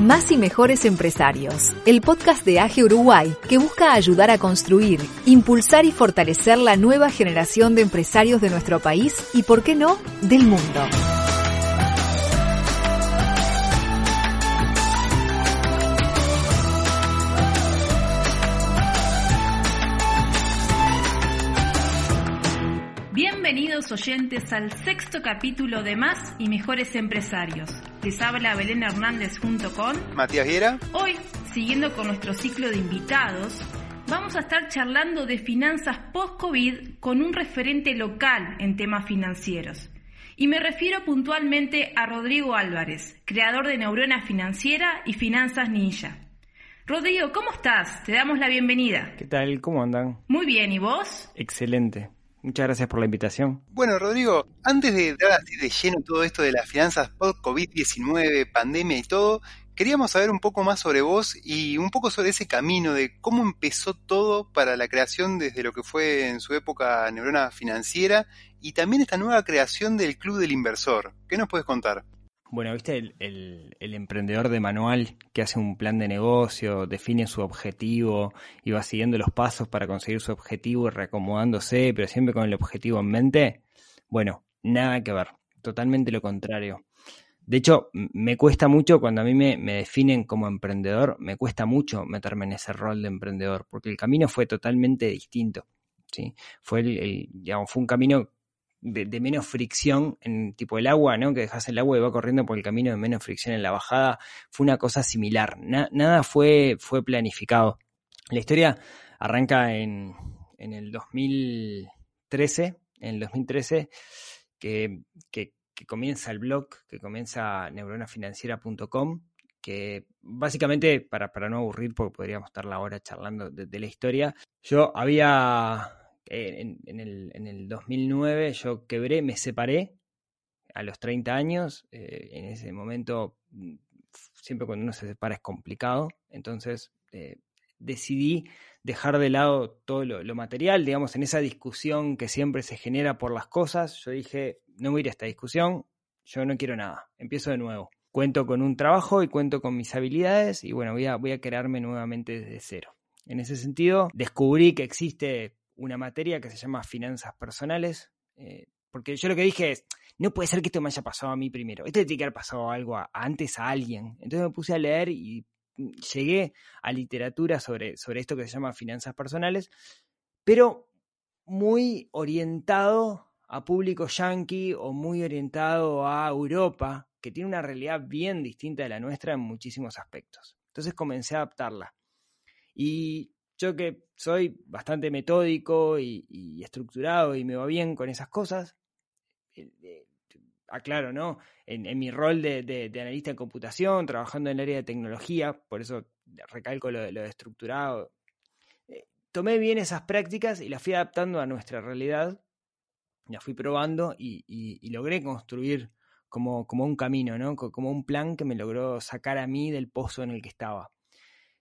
Más y Mejores Empresarios, el podcast de AGE Uruguay que busca ayudar a construir, impulsar y fortalecer la nueva generación de empresarios de nuestro país y, por qué no, del mundo. Oyentes al sexto capítulo de Más y Mejores Empresarios. Les habla Belén Hernández junto con Matías Viera. Hoy, siguiendo con nuestro ciclo de invitados, vamos a estar charlando de finanzas post-COVID con un referente local en temas financieros. Y me refiero puntualmente a Rodrigo Álvarez, creador de Neurona Financiera y Finanzas Ninja. Rodrigo, ¿cómo estás? Te damos la bienvenida. ¿Qué tal? ¿Cómo andan? Muy bien, ¿y vos? Excelente. Muchas gracias por la invitación. Bueno, Rodrigo, antes de dar así de lleno todo esto de las finanzas post-COVID-19, pandemia y todo, queríamos saber un poco más sobre vos y un poco sobre ese camino de cómo empezó todo para la creación desde lo que fue en su época Neurona Financiera y también esta nueva creación del Club del Inversor. ¿Qué nos puedes contar? Bueno, viste el, el, emprendedor de manual que hace un plan de negocio, define su objetivo y va siguiendo los pasos para conseguir su objetivo reacomodándose, pero siempre con el objetivo en mente. Bueno, nada que ver, totalmente lo contrario. De hecho, me cuesta mucho cuando a mí me, me definen como emprendedor, me cuesta mucho meterme en ese rol de emprendedor, porque el camino fue totalmente distinto. ¿sí? Fue, el digamos, fue un camino de, menos fricción en tipo el agua, ¿no? Que dejas el agua y va corriendo por el camino de menos fricción en la bajada, fue una cosa similar. Na, nada fue, fue planificado. La historia arranca en, en el 2013, en el 2013, que, que, comienza el blog, que comienza neuronafinanciera.com, que básicamente, para, para no aburrir, porque podríamos estar la hora charlando de la historia, yo había en, el, en, el, 2009 yo quebré, me separé a los 30 años. Eh, en ese momento, siempre cuando uno se separa es complicado. Entonces eh, decidí dejar de lado todo lo, lo, material, digamos, en esa discusión que siempre se genera por las cosas. Yo dije, no voy a ir a esta discusión, yo no quiero nada, empiezo de nuevo. Cuento con un trabajo y cuento con mis habilidades y bueno, voy a, voy a crearme nuevamente desde cero. En ese sentido, descubrí que existe una materia que se llama finanzas personales, eh, porque yo lo que dije es, no puede ser que esto me haya pasado a mí primero, esto tiene que haber pasado algo antes a alguien. Entonces me puse a leer y llegué a literatura sobre, sobre esto que se llama finanzas personales, pero muy orientado a público yankee o muy orientado a Europa, que tiene una realidad bien distinta de la nuestra en muchísimos aspectos. Entonces comencé a adaptarla. Y yo que soy bastante metódico y, estructurado y me va bien con esas cosas, eh, eh, aclaro, ¿no? En, mi rol de, de, de, analista en computación, trabajando en el área de tecnología, por eso recalco lo, de estructurado, eh, tomé bien esas prácticas y las fui adaptando a nuestra realidad, las fui probando y logré construir como, como un camino, ¿no? Como un plan que me logró sacar a mí del pozo en el que estaba.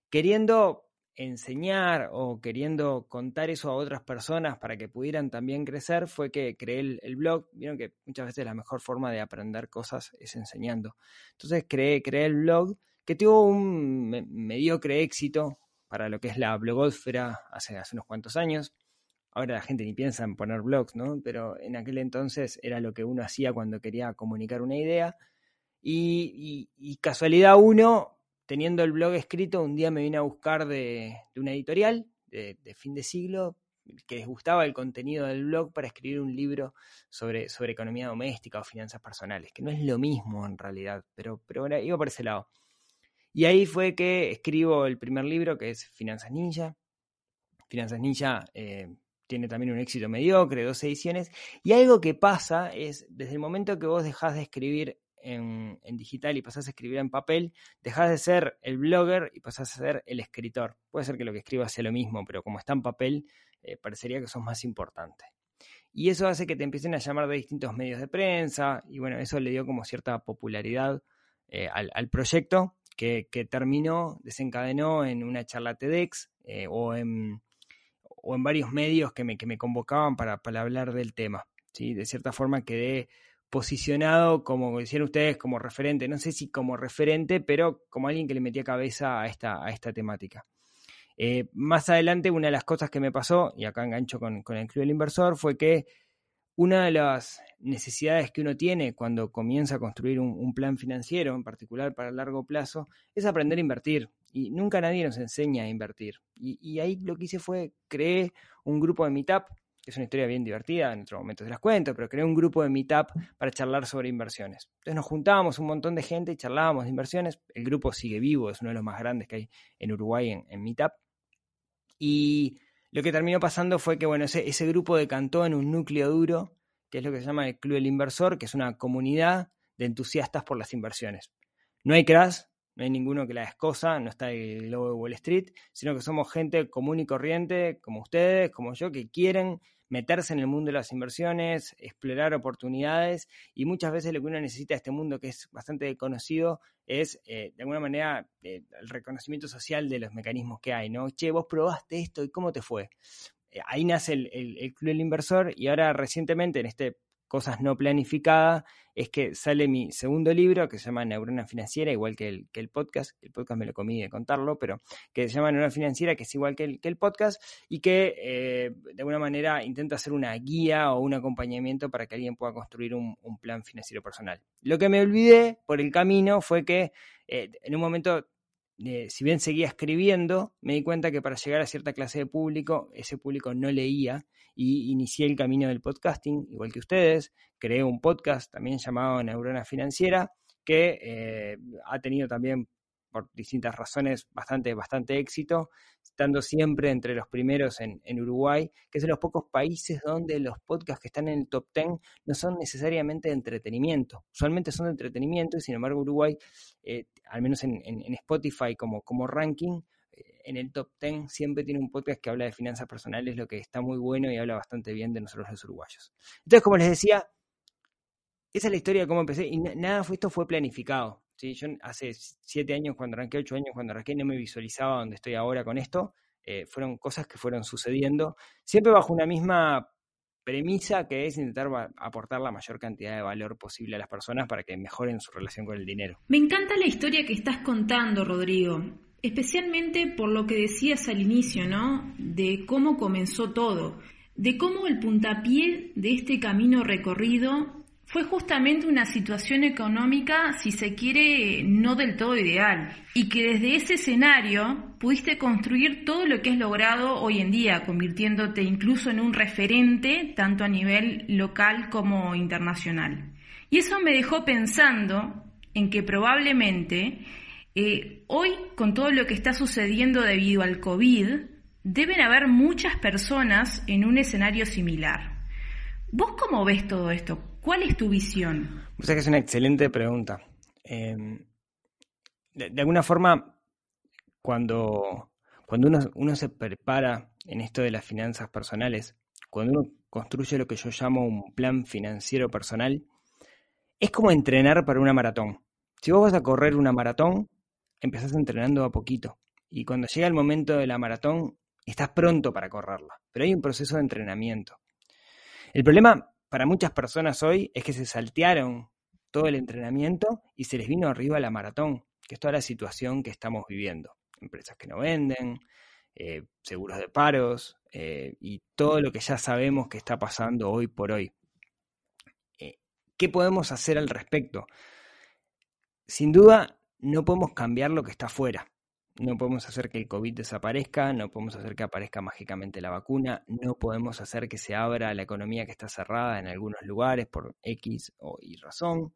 Queriendo enseñar o queriendo contar eso a otras personas para que pudieran también crecer fue que creé el, blog. Vieron que muchas veces la mejor forma de aprender cosas es enseñando. Entonces creé, creé el blog que tuvo un mediocre éxito para lo que es la blogósfera hace, hace unos cuantos años. Ahora la gente ni piensa en poner blogs, ¿no? Pero en aquel entonces era lo que uno hacía cuando quería comunicar una idea. Y casualidad uno, teniendo el blog escrito, un día me vine a buscar de, una editorial de, de, fin de siglo que les gustaba el contenido del blog para escribir un libro sobre, sobre economía doméstica o finanzas personales, que no es lo mismo en realidad, pero, pero bueno, iba por ese lado. Y ahí fue que escribo el primer libro, que es Finanzas Ninja. Finanzas Ninja eh, tiene también un éxito mediocre, dos ediciones. Y algo que pasa es, desde el momento que vos dejás de escribir en, digital y pasás a escribir en papel, dejas de ser el blogger y pasás a ser el escritor. Puede ser que lo que escribas sea lo mismo, pero como está en papel, eh, parecería que sos más importante. Y eso hace que te empiecen a llamar de distintos medios de prensa, y bueno, eso le dio como cierta popularidad eh, al, proyecto, que, que, terminó, desencadenó en una charla TEDx eh, o, en, o en varios medios que me, que me convocaban para, para hablar del tema. ¿sí? De cierta forma quedé posicionado, como decían ustedes, como referente, no sé si como referente, pero como alguien que le metía cabeza a esta, a esta temática. Eh, más adelante, una de las cosas que me pasó, y acá engancho con, con el Club del Inversor, fue que una de las necesidades que uno tiene cuando comienza a construir un, plan financiero, en particular para el largo plazo, es aprender a invertir. Y nunca nadie nos enseña a invertir. Y, ahí lo que hice fue creé un grupo de Meetup, que es una historia bien divertida, en otro momento se las cuento, pero creé un grupo de Meetup para charlar sobre inversiones. Entonces nos juntábamos un montón de gente y charlábamos de inversiones. El grupo sigue vivo, es uno de los más grandes que hay en Uruguay en, Meetup. Y lo que terminó pasando fue que, bueno, ese, ese grupo decantó en un núcleo duro, que es lo que se llama el Club del Inversor, que es una comunidad de entusiastas por las inversiones. No hay crash, no hay ninguno que la descosa, no está el logo de Wall Street, sino que somos gente común y corriente, como ustedes, como yo, que quieren meterse en el mundo de las inversiones, explorar oportunidades y muchas veces lo que uno necesita de este mundo que es bastante conocido es eh, de alguna manera eh, el reconocimiento social de los mecanismos que hay, ¿no? Che, vos probaste esto y cómo te fue. Eh, ahí nace el, el Club del Inversor y ahora recientemente en este cosas no planificadas, es que sale mi segundo libro que se llama Neurona Financiera, igual que el, que el podcast, el podcast me lo comí de contarlo, pero que se llama Neurona Financiera, que es igual que el, que el podcast, y que eh, de alguna manera intenta hacer una guía o un acompañamiento para que alguien pueda construir un, plan financiero personal. Lo que me olvidé por el camino fue que eh, en un momento si bien seguía escribiendo, me di cuenta que para llegar a cierta clase de público, ese público no leía y inicié el camino del podcasting, igual que ustedes. Creé un podcast también llamado Neurona Financiera, que eh, ha tenido también por distintas razones bastante, bastante éxito, estando siempre entre los primeros en, Uruguay, que es de los pocos países donde los podcasts que están en el top 10 no son necesariamente de entretenimiento, usualmente son de entretenimiento y sin embargo Uruguay, eh, al menos en, Spotify como, como ranking, en el top 10 siempre tiene un podcast que habla de finanzas personales, lo que está muy bueno y habla bastante bien de nosotros los uruguayos. Entonces, como les decía, esa es la historia de cómo empecé y nada de esto fue planificado. ¿sí? Yo hace siete años, cuando arranqué, ocho años, cuando arranqué, no me visualizaba donde estoy ahora con esto. Eh, fueron cosas que fueron sucediendo, siempre bajo una misma premisa que es intentar aportar la mayor cantidad de valor posible a las personas para que mejoren su relación con el dinero. Me encanta la historia que estás contando, Rodrigo, especialmente por lo que decías al inicio, ¿no? De cómo comenzó todo, de cómo el puntapié de este camino recorrido fue justamente una situación económica, si se quiere, no del todo ideal, y que desde ese escenario pudiste construir todo lo que has logrado hoy en día, convirtiéndote incluso en un referente tanto a nivel local como internacional. Y eso me dejó pensando en que probablemente eh, hoy, con todo lo que está sucediendo debido al COVID, deben haber muchas personas en un escenario similar. ¿Vos cómo ves todo esto? ¿Cuál es tu visión? O sea que es una excelente pregunta. Em, de, alguna forma, cuando, cuando uno, uno se prepara en esto de las finanzas personales, cuando uno construye lo que yo llamo un plan financiero personal, es como entrenar para una maratón. Si vos vas a correr una maratón, empezás entrenando a poquito. Y cuando llega el momento de la maratón, estás pronto para correrla. Pero hay un proceso de entrenamiento. El problema para muchas personas hoy es que se saltearon todo el entrenamiento y se les vino arriba la maratón, que es toda la situación que estamos viviendo. Empresas que no venden, eh, seguros de paros eh, y todo lo que ya sabemos que está pasando hoy por hoy. Eh, ¿Qué podemos hacer al respecto? Sin duda, no podemos cambiar lo que está afuera. No podemos hacer que el COVID desaparezca, no podemos hacer que aparezca mágicamente la vacuna, no podemos hacer que se abra la economía que está cerrada en algunos lugares por X o Y razón.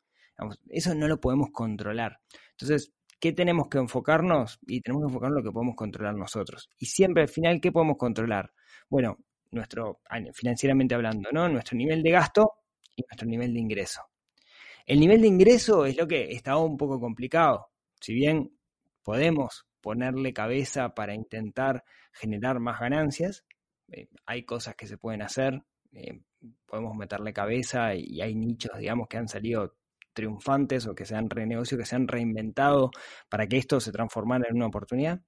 eso no lo podemos controlar. Entonces, ¿qué tenemos que enfocarnos? Y tenemos que enfocarnos en lo que podemos controlar nosotros. Y siempre al final, ¿qué podemos controlar? Bueno, nuestro, financieramente hablando, ¿no? Nuestro nivel de gasto y nuestro nivel de ingreso. El nivel de ingreso es lo que está un poco complicado. Si bien podemos ponerle cabeza para intentar generar más ganancias. Eh, hay cosas que se pueden hacer, eh, podemos meterle cabeza y hay nichos, digamos, que han salido triunfantes o que se han renegociado, que se han reinventado para que esto se transformara en una oportunidad.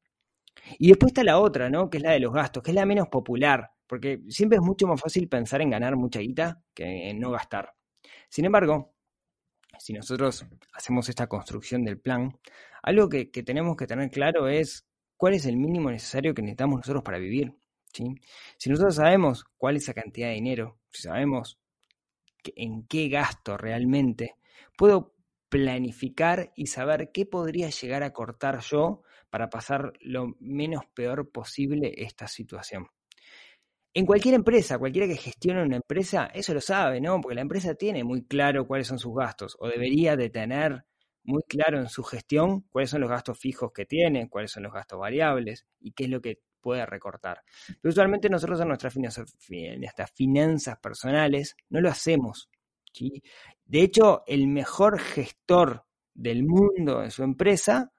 Y después está la otra, ¿no? Que es la de los gastos, que es la menos popular, porque siempre es mucho más fácil pensar en ganar mucha guita que en no gastar. Sin embargo, si nosotros hacemos esta construcción del plan, algo que, tenemos que tener claro es cuál es el mínimo necesario que necesitamos nosotros para vivir. Si nosotros sabemos cuál es esa cantidad de dinero, si sabemos en qué gasto realmente, puedo planificar y saber qué podría llegar a cortar yo para pasar lo menos peor posible esta situación. En cualquier empresa, cualquiera que gestione una empresa, eso lo sabe, ¿no? Porque la empresa tiene muy claro cuáles son sus gastos, o debería de tener muy claro en su gestión cuáles son los gastos fijos que tiene, cuáles son los gastos variables y qué es lo que puede recortar. Pero usualmente nosotros en nuestras finanzas, personales no lo hacemos. De hecho, el mejor gestor del mundo en su empresa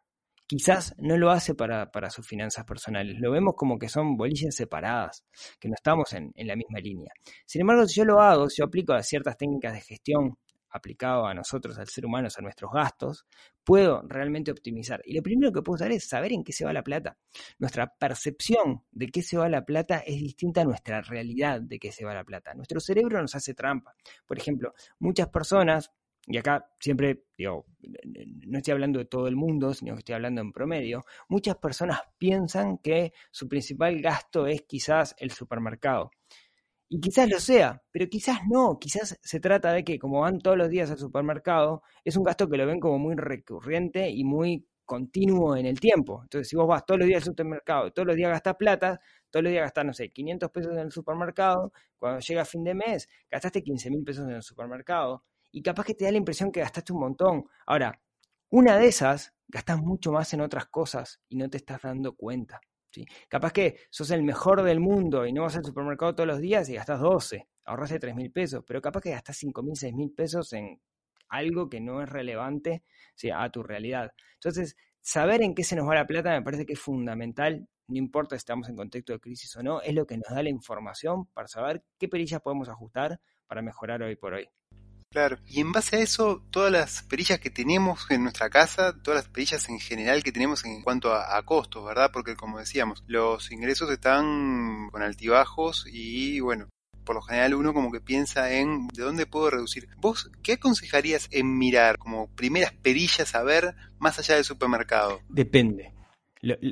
quizás no lo hace para, sus finanzas personales. Lo vemos como que son bolillas separadas, que no estamos en, en, la misma línea. Sin embargo, si yo lo hago, si yo aplico a ciertas técnicas de gestión aplicado a nosotros, al ser humano, a nuestros gastos, puedo realmente optimizar. Y lo primero que puedo hacer es saber en qué se va la plata. Nuestra percepción de qué se va la plata es distinta a nuestra realidad de qué se va la plata. Nuestro cerebro nos hace trampa. Por ejemplo, muchas personas y acá siempre, digo, no estoy hablando de todo el mundo, sino que estoy hablando en promedio, muchas personas piensan que su principal gasto es quizás el supermercado. Y quizás lo sea, pero quizás no, quizás se trata de que como van todos los días al supermercado, es un gasto que lo ven como muy recurrente y muy continuo en el tiempo. Entonces, si vos vas todos los días al supermercado, todos los días gastas plata, todos los días gastas, no sé, 500 pesos en el supermercado, cuando llega fin de mes, gastaste 15 mil pesos en el supermercado, y capaz que te da la impresión que gastaste un montón. Ahora, una de esas gastas mucho más en otras cosas y no te estás dando cuenta. ¿sí? Capaz que sos el mejor del mundo y no vas al supermercado todos los días y gastas 12, ahorraste 3 mil pesos, pero capaz que gastas 5 mil, 6 mil pesos en algo que no es relevante a tu realidad. Entonces, saber en qué se nos va la plata me parece que es fundamental, no importa si estamos en contexto de crisis o no, es lo que nos da la información para saber qué perillas podemos ajustar para mejorar hoy por hoy. Claro, y en base a eso, todas las perillas que tenemos en nuestra casa, todas las perillas en general que tenemos en cuanto a, costos, ¿verdad? Porque como decíamos, los ingresos están con altibajos y bueno, por lo general uno como que piensa en de dónde puedo reducir. ¿Vos qué aconsejarías en mirar como primeras perillas a ver más allá del supermercado? Depende.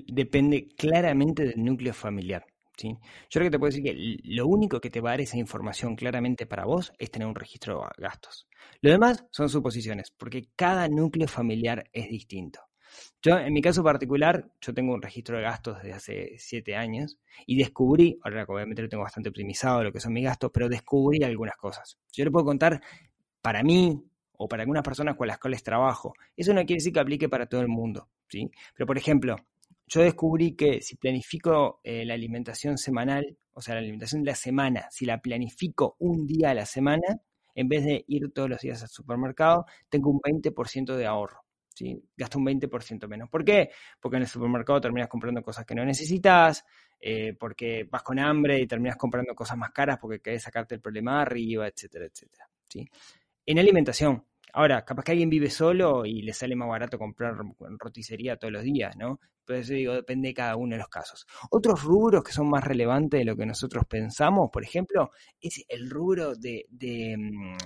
depende claramente del núcleo familiar. Yo creo que te puedo decir que lo único que te va a dar esa información claramente para vos es tener un registro de gastos. Lo demás son suposiciones, porque cada núcleo familiar es distinto. Yo, en mi caso particular, yo tengo un registro de gastos desde hace siete años y descubrí, ahora obviamente lo tengo bastante optimizado lo que son mis gastos, pero descubrí algunas cosas. Yo le puedo contar para mí o para algunas personas con las cuales trabajo. Eso no quiere decir que aplique para todo el mundo, ¿sí? Pero, por ejemplo, yo descubrí que si planifico eh, la alimentación semanal, o sea, la alimentación de la semana, si la planifico un día a la semana, en vez de ir todos los días al supermercado, tengo un 20% de ahorro. Gasto un 20% menos. ¿Por qué? Porque en el supermercado terminas comprando cosas que no necesitas, eh, porque vas con hambre y terminas comprando cosas más caras porque querés sacarte el problema arriba, etcétera, etcétera. ¿sí? En alimentación, Ahora, capaz que alguien vive solo y le sale más barato comprar roticería todos los días, ¿no? Pero eso digo, depende de cada uno de los casos. Otros rubros que son más relevantes de lo que nosotros pensamos, por ejemplo, es el rubro de, de, mm,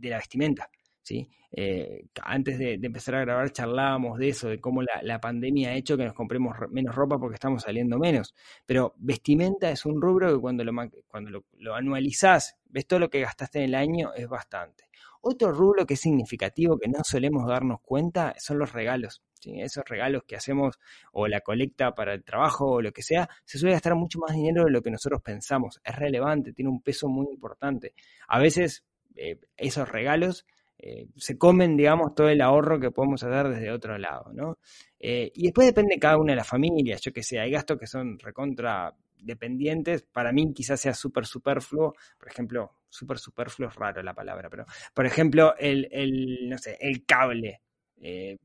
la vestimenta. ¿sí? Eh, antes de, empezar a grabar charlábamos de eso, de cómo la, pandemia ha hecho que nos compremos menos ropa porque estamos saliendo menos. Pero vestimenta es un rubro que cuando lo, cuando lo, lo anualizás, ves todo lo que gastaste en el año, es bastante. Otro rubro que es significativo, que no solemos darnos cuenta, son los regalos. Esos regalos que hacemos o la colecta para el trabajo o lo que sea, se suele gastar mucho más dinero de lo que nosotros pensamos. Es relevante, tiene un peso muy importante. A veces eh, esos regalos eh, se comen, digamos, todo el ahorro que podemos hacer desde otro lado, ¿no? Eh, y después depende de cada una de las familias, yo que sé, hay gastos que son recontra dependientes, para mí quizás sea súper superfluo, por ejemplo, súper superfluo es raro la palabra, pero por ejemplo, el, el no sé, el cable. Eh,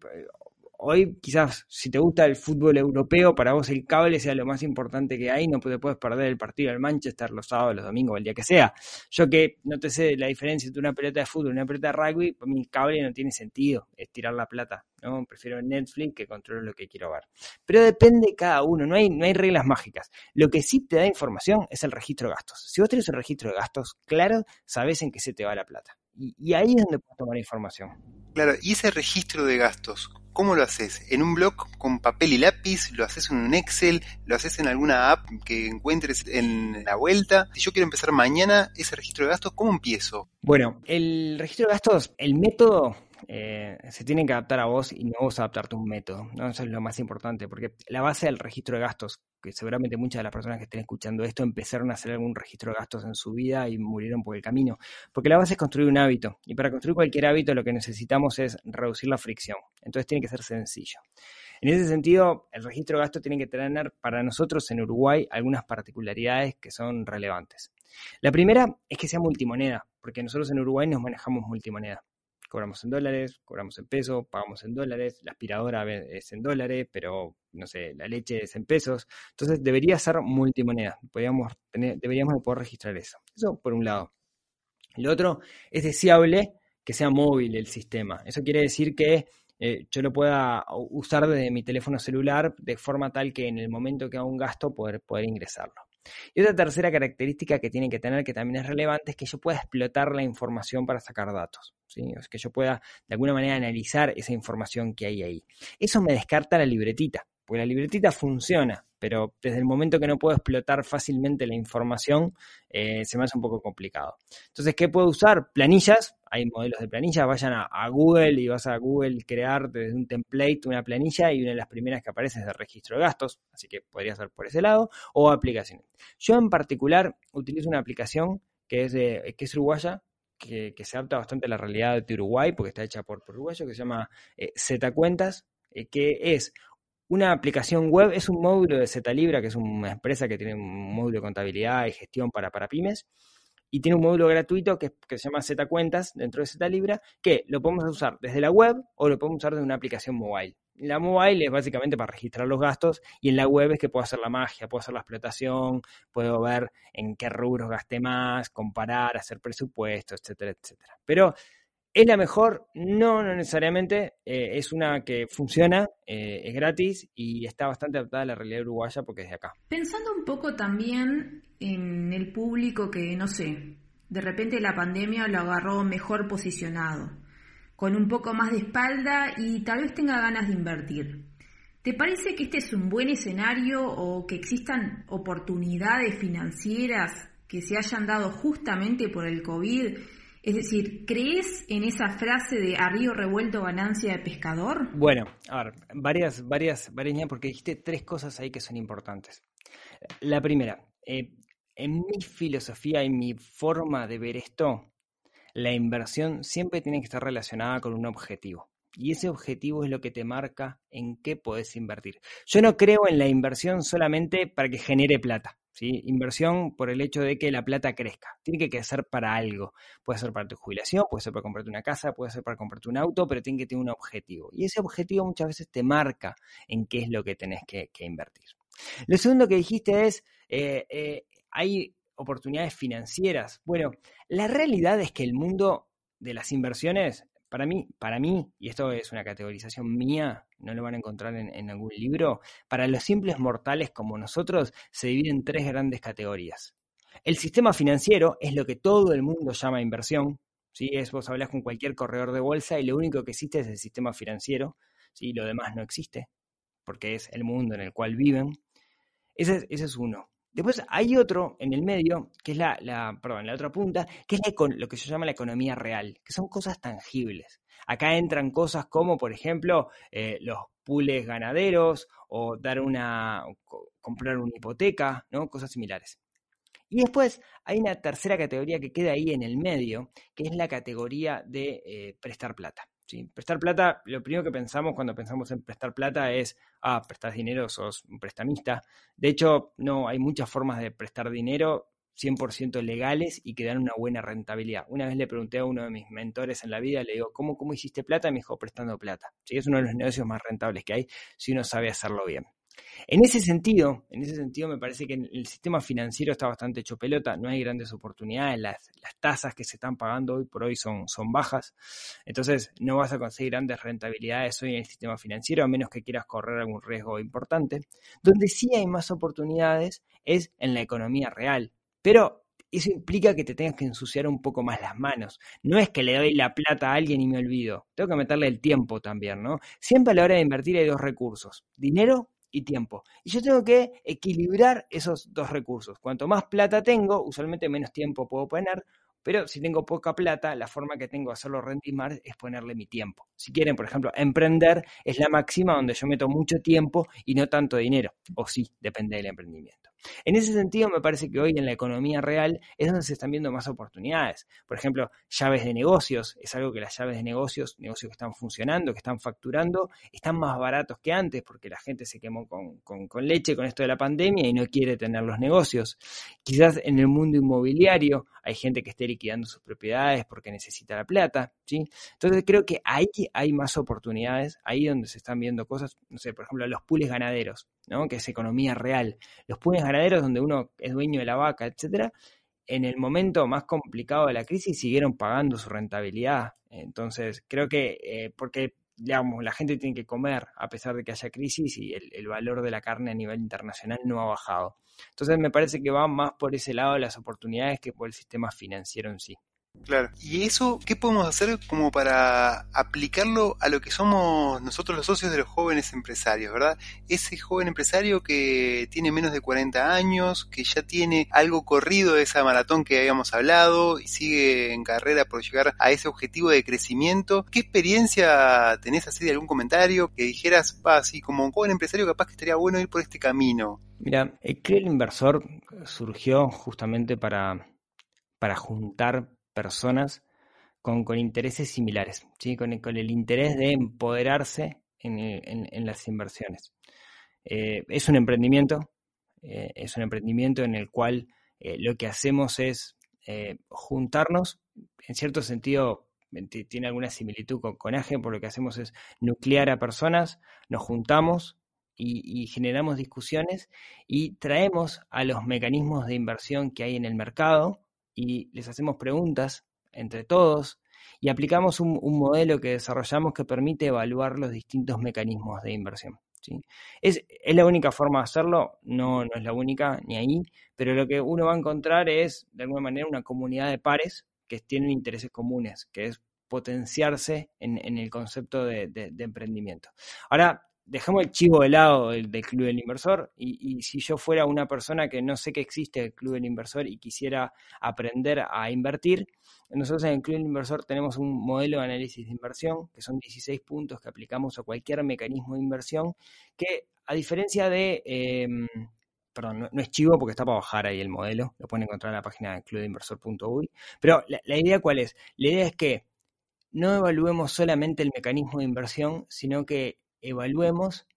hoy quizás si te gusta el fútbol europeo, para vos el cable sea lo más importante que hay, no te puedes perder el partido del Manchester los sábados, los domingos, el día que sea. Yo que no te sé la diferencia entre una pelota de fútbol y una pelota de rugby, mí el cable no tiene sentido, es tirar la plata, ¿no? Prefiero Netflix que controlo lo que quiero ver. Pero depende de cada uno, no hay, no hay reglas mágicas. Lo que sí te da información es el registro de gastos. Si vos tenés un registro de gastos claro, sabes en qué se te va la plata. Y, y ahí es donde puedes tomar información. Claro, y ese registro de gastos, ¿cómo lo haces? ¿En un blog con papel y lápiz? ¿Lo haces en un Excel? ¿Lo haces en alguna app que encuentres en la vuelta? Si yo quiero empezar mañana ese registro de gastos, ¿cómo empiezo? Bueno, el registro de gastos, el método eh, se tiene que adaptar a vos y no vos adaptarte a un método. ¿no? Eso es lo más importante, porque la base del registro de gastos, que seguramente muchas de las personas que estén escuchando esto empezaron a hacer algún registro de gastos en su vida y murieron por el camino. Porque la base es construir un hábito. Y para construir cualquier hábito lo que necesitamos es reducir la fricción. Entonces tiene que ser sencillo. En ese sentido, el registro de gastos tiene que tener para nosotros en Uruguay algunas particularidades que son relevantes. La primera es que sea multimoneda, porque nosotros en Uruguay nos manejamos multimoneda cobramos en dólares, cobramos en pesos, pagamos en dólares, la aspiradora es en dólares, pero no sé, la leche es en pesos. Entonces debería ser multimoneda. Podríamos tener, deberíamos poder registrar eso. Eso por un lado. Lo otro es deseable que sea móvil el sistema. Eso quiere decir que eh, yo lo pueda usar desde mi teléfono celular de forma tal que en el momento que haga un gasto poder, poder ingresarlo. Y otra tercera característica que tiene que tener, que también es relevante, es que yo pueda explotar la información para sacar datos. ¿sí? Que yo pueda de alguna manera analizar esa información que hay ahí. Eso me descarta la libretita, porque la libretita funciona, pero desde el momento que no puedo explotar fácilmente la información, eh, se me hace un poco complicado. Entonces, ¿qué puedo usar? Planillas, hay modelos de planillas, vayan a, Google y vas a Google crear desde un template una planilla y una de las primeras que aparece es de registro de gastos, así que podría ser por ese lado, o aplicaciones. Yo en particular utilizo una aplicación que es, de, que es uruguaya, que, se adapta bastante a la realidad de Uruguay, porque está hecha por, por uruguayo, que se llama eh, Z Cuentas, eh, que es una aplicación web, es un módulo de Zetalibra, que es una empresa que tiene un módulo de contabilidad y gestión para, para pymes, y tiene un módulo gratuito que, se llama Z Cuentas dentro de Zetalibra, que lo podemos usar desde la web o lo podemos usar desde una aplicación mobile. La mobile es básicamente para registrar los gastos y en la web es que puedo hacer la magia, puedo hacer la explotación, puedo ver en qué rubros gasté más, comparar, hacer presupuestos, etcétera, etcétera. Pero ¿Es la mejor? No, no necesariamente. Eh, es una que funciona, eh, es gratis y está bastante adaptada a la realidad uruguaya porque es de acá. Pensando un poco también en el público que, no sé, de repente la pandemia lo agarró mejor posicionado, con un poco más de espalda y tal vez tenga ganas de invertir. ¿Te parece que este es un buen escenario o que existan oportunidades financieras que se hayan dado justamente por el COVID? Es decir, ¿crees en esa frase de a revuelto ganancia de pescador? Bueno, a ver, varias, varias, varias, porque dijiste tres cosas ahí que son importantes. La primera, eh, en mi filosofía y mi forma de ver esto, la inversión siempre tiene que estar relacionada con un objetivo. Y ese objetivo es lo que te marca en qué puedes invertir. Yo no creo en la inversión solamente para que genere plata. Inversión por el hecho de que la plata crezca. Tiene que ser para algo. Puede ser para tu jubilación, puede ser para comprarte una casa, puede ser para comprarte un auto, pero tiene que tener un objetivo. Y ese objetivo muchas veces te marca en qué es lo que tenés que, invertir. Lo segundo que dijiste es, eh, eh, hay oportunidades financieras. Bueno, la realidad es que el mundo de las inversiones para mí, para mí, y esto es una categorización mía, no lo van a encontrar en, algún libro, para los simples mortales como nosotros se divide en tres grandes categorías. El sistema financiero es lo que todo el mundo llama inversión. ¿sí? Es, vos hablas con cualquier corredor de bolsa y lo único que existe es el sistema financiero. ¿sí? Lo demás no existe, porque es el mundo en el cual viven. Ese, ese es uno. Después hay otro en el medio, que es la, la la otra punta, que es lo que se llama la economía real, que son cosas tangibles. Acá entran cosas como, por ejemplo, eh, los pules ganaderos o dar una, comprar una hipoteca, ¿no? Cosas similares. Y después hay una tercera categoría que queda ahí en el medio, que es la categoría de eh, prestar plata. Prestar plata, lo primero que pensamos cuando pensamos en prestar plata es, ah, prestas dinero, sos un prestamista. De hecho, no, hay muchas formas de prestar dinero 100% legales y que dan una buena rentabilidad. Una vez le pregunté a uno de mis mentores en la vida, le digo, ¿cómo, cómo hiciste plata? Me dijo, prestando plata. ¿Sí? Es uno de los negocios más rentables que hay si uno sabe hacerlo bien. En ese sentido, en ese sentido me parece que el sistema financiero está bastante hecho pelota, no hay grandes oportunidades, las, tasas que se están pagando hoy por hoy son, son bajas, entonces no vas a conseguir grandes rentabilidades hoy en el sistema financiero a menos que quieras correr algún riesgo importante. Donde sí hay más oportunidades es en la economía real, pero eso implica que te tengas que ensuciar un poco más las manos. No es que le doy la plata a alguien y me olvido. Tengo que meterle el tiempo también, ¿no? Siempre a la hora de invertir hay dos recursos, dinero y tiempo. Y yo tengo que equilibrar esos dos recursos. Cuanto más plata tengo, usualmente menos tiempo puedo poner, pero si tengo poca plata, la forma que tengo de hacerlo rendir es ponerle mi tiempo. Si quieren, por ejemplo, emprender es la máxima donde yo meto mucho tiempo y no tanto dinero. O sí, depende del emprendimiento. En ese sentido, me parece que hoy en la economía real es donde se están viendo más oportunidades. Por ejemplo, llaves de negocios. Es algo que las llaves de negocios, negocios que están funcionando, que están facturando, están más baratos que antes porque la gente se quemó con, leche con esto de la pandemia y no quiere tener los negocios. Quizás en el mundo inmobiliario hay gente que esté liquidando sus propiedades porque necesita la plata. ¿sí? Entonces creo que ahí hay más oportunidades, ahí donde se están viendo cosas, no sé, por ejemplo, los pools ganaderos, ¿no? que es economía real. Los pools ganaderos donde uno es dueño de la vaca, etcétera, en el momento más complicado de la crisis siguieron pagando su rentabilidad. Entonces, creo que eh, porque digamos, la gente tiene que comer a pesar de que haya crisis y el, el, valor de la carne a nivel internacional no ha bajado. Entonces me parece que va más por ese lado las oportunidades que por el sistema financiero en sí. Claro. ¿Y eso qué podemos hacer como para aplicarlo a lo que somos nosotros los socios de los jóvenes empresarios, verdad? Ese joven empresario que tiene menos de 40 años, que ya tiene algo corrido de esa maratón que habíamos hablado y sigue en carrera por llegar a ese objetivo de crecimiento. ¿Qué experiencia tenés así de algún comentario que dijeras, pa, así como joven empresario capaz que estaría bueno ir por este camino? Mira, el Club Inversor surgió justamente para, para juntar personas con, intereses similares, ¿sí? con, el, interés de empoderarse en, las inversiones. Eh, es un emprendimiento, eh, es un emprendimiento en el cual eh, lo que hacemos es juntarnos, en cierto sentido tiene alguna similitud con, con AGE, por lo que hacemos es nuclear a personas, nos juntamos, y, generamos discusiones y traemos a los mecanismos de inversión que hay en el mercado y les hacemos preguntas entre todos y aplicamos un, modelo que desarrollamos que permite evaluar los distintos mecanismos de inversión. ¿sí? Es, es, la única forma de hacerlo, no, no es la única ni ahí, pero lo que uno va a encontrar es, de alguna manera, una comunidad de pares que tienen intereses comunes, que es potenciarse en, el concepto de, de emprendimiento. Ahora, dejamos el chivo de lado del, Club del Inversor y, si yo fuera una persona que no sé que existe el Club del Inversor y quisiera aprender a invertir, nosotros en el Club del Inversor tenemos un modelo de análisis de inversión, que son 16 puntos que aplicamos a cualquier mecanismo de inversión, que a diferencia de... Em, perdón, no, es chivo porque está para bajar ahí el modelo, lo pueden encontrar en la página de clubdeinversor.uy, pero la idea cuál es? La idea es que no evaluemos solamente el mecanismo de inversión, sino que evaluemos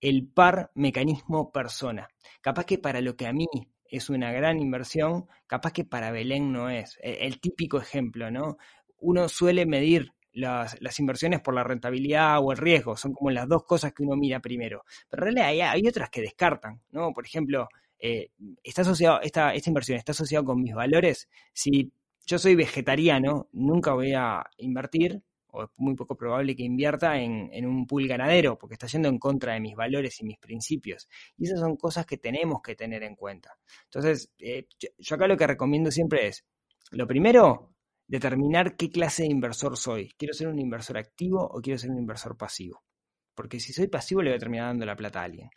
el par mecanismo persona. Capaz que para lo que a mí es una gran inversión, capaz que para Belén no es. E, el, típico ejemplo, ¿no? Uno suele medir las, inversiones por la rentabilidad o el riesgo, son como las dos cosas que uno mira primero. Pero en realidad hay, otras que descartan, ¿no? Por ejemplo, eh, está asociado, esta, esta inversión está asociada con mis valores. Si yo soy vegetariano, nunca voy a invertir es muy poco probable que invierta en, un pool ganadero, porque está yendo en contra de mis valores y mis principios. Y esas son cosas que tenemos que tener en cuenta. Entonces, eh, yo, acá lo que recomiendo siempre es, lo primero, determinar qué clase de inversor soy. ¿Quiero ser un inversor activo o quiero ser un inversor pasivo? Porque si soy pasivo le voy a terminar dando la plata a alguien.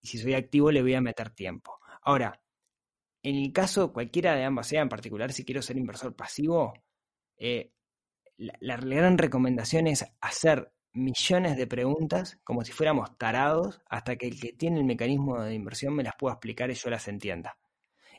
Y si soy activo le voy a meter tiempo. Ahora, en el caso cualquiera de ambas sea, en particular si quiero ser inversor pasivo, eh, la, gran recomendación es hacer millones de preguntas como si fuéramos tarados hasta que el que tiene el mecanismo de inversión me las pueda explicar y yo las entienda.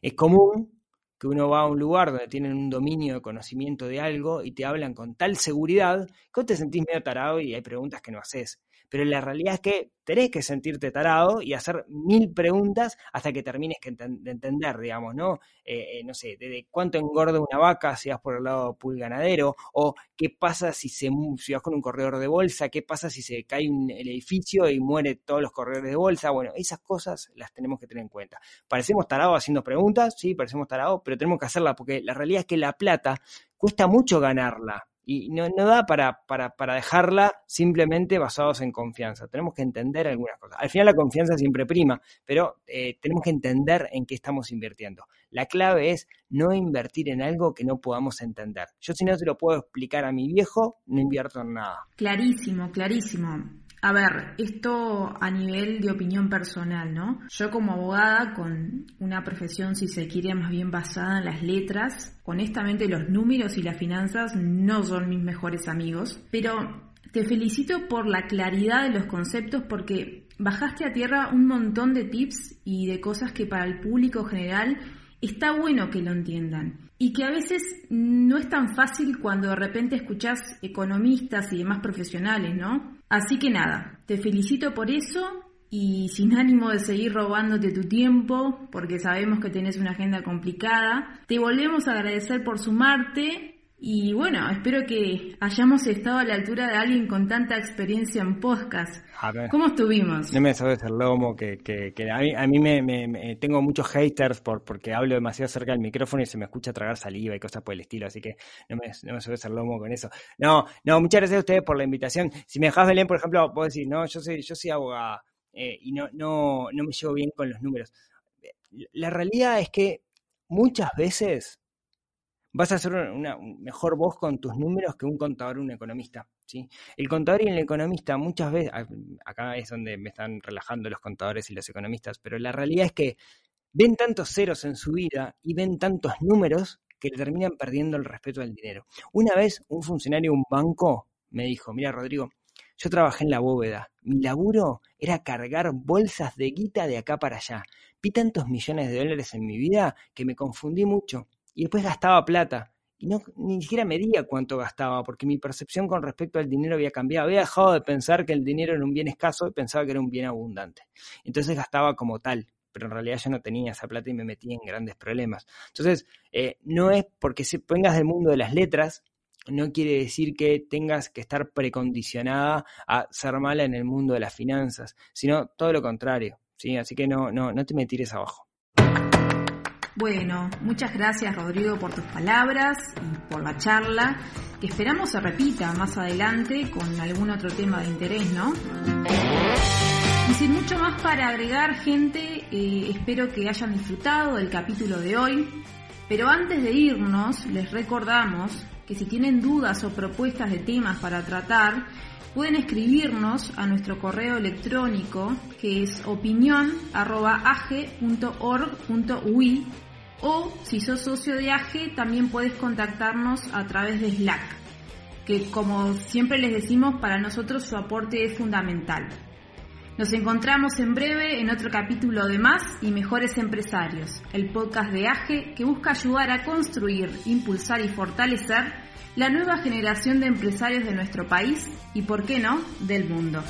Es común que uno va a un lugar donde tienen un dominio de conocimiento de algo y te hablan con tal seguridad que vos te sentís medio tarado y hay preguntas que no haces pero la realidad es que tenés que sentirte tarado y hacer mil preguntas hasta que termines de entender, digamos, ¿no? Eh, eh, no sé, de cuánto engorda una vaca si vas por el lado pool ganadero, o qué pasa si, se, si vas con un corredor de bolsa, qué pasa si se cae el edificio y muere todos los corredores de bolsa, bueno, esas cosas las tenemos que tener en cuenta. Parecemos tarados haciendo preguntas, sí, parecemos tarados, pero tenemos que hacerlas porque la realidad es que la plata cuesta mucho ganarla Y no, no da para, para, para, dejarla simplemente basados en confianza. Tenemos que entender algunas cosas. Al final la confianza siempre prima, pero eh, tenemos que entender en qué estamos invirtiendo. La clave es no invertir en algo que no podamos entender. Yo si no se lo puedo explicar a mi viejo, no invierto en nada. Clarísimo, clarísimo. A ver, esto a nivel de opinión personal, ¿no? Yo como abogada, con una profesión, si se quiere, más bien basada en las letras, honestamente los números y las finanzas no son mis mejores amigos, pero te felicito por la claridad de los conceptos porque bajaste a tierra un montón de tips y de cosas que para el público general está bueno que lo entiendan y que a veces no es tan fácil cuando de repente escuchás economistas y demás profesionales, ¿no? Así que nada, te felicito por eso y sin ánimo de seguir robándote tu tiempo, porque sabemos que tenés una agenda complicada, te volvemos a agradecer por sumarte y bueno, espero que hayamos estado a la altura de alguien con tanta experiencia en podcast. ¿Cómo estuvimos? No me sabes el lomo, que, que, que, a mí, a mí me, tengo muchos haters por, porque hablo demasiado cerca del micrófono y se me escucha tragar saliva y cosas por el estilo, así que no me, no me sabes el lomo con eso. No, no, muchas gracias a ustedes por la invitación. Si me dejas Belén, por ejemplo, puedo decir, no, yo soy, yo soy abogada eh, y no, no, no me llevo bien con los números. La realidad es que muchas veces vas a hacer una, mejor voz con tus números que un contador o un economista. ¿sí? El contador y el economista muchas veces, acá es donde me están relajando los contadores y los economistas, pero la realidad es que ven tantos ceros en su vida y ven tantos números que le terminan perdiendo el respeto al dinero. Una vez un funcionario de un banco me dijo, mira Rodrigo, yo trabajé en la bóveda, mi laburo era cargar bolsas de guita de acá para allá. Vi tantos millones de dólares en mi vida que me confundí mucho y después gastaba plata. Y no, ni siquiera medía cuánto gastaba, porque mi percepción con respecto al dinero había cambiado. Había dejado de pensar que el dinero era un bien escaso y pensaba que era un bien abundante. Entonces gastaba como tal, pero en realidad yo no tenía esa plata y me metía en grandes problemas. Entonces, eh, no es porque se vengas del mundo de las letras, no quiere decir que tengas que estar precondicionada a ser mala en el mundo de las finanzas, sino todo lo contrario. ¿sí? Así que no, no, no te me tires abajo. Bueno, muchas gracias Rodrigo por tus palabras y por la charla, que esperamos se repita más adelante con algún otro tema de interés, ¿no? Y sin mucho más para agregar, gente, eh, espero que hayan disfrutado del capítulo de hoy. Pero antes de irnos, les recordamos que si tienen dudas o propuestas de temas para tratar, pueden escribirnos a nuestro correo electrónico que es opinión.age.org.ui o si sos socio de AGE también puedes contactarnos a través de Slack, que como siempre les decimos para nosotros su aporte es fundamental. Nos encontramos en breve en otro capítulo de Más y Mejores Empresarios, el podcast de AGE que busca ayudar a construir, impulsar y fortalecer la nueva generación de empresarios de nuestro país y, por qué no, del mundo.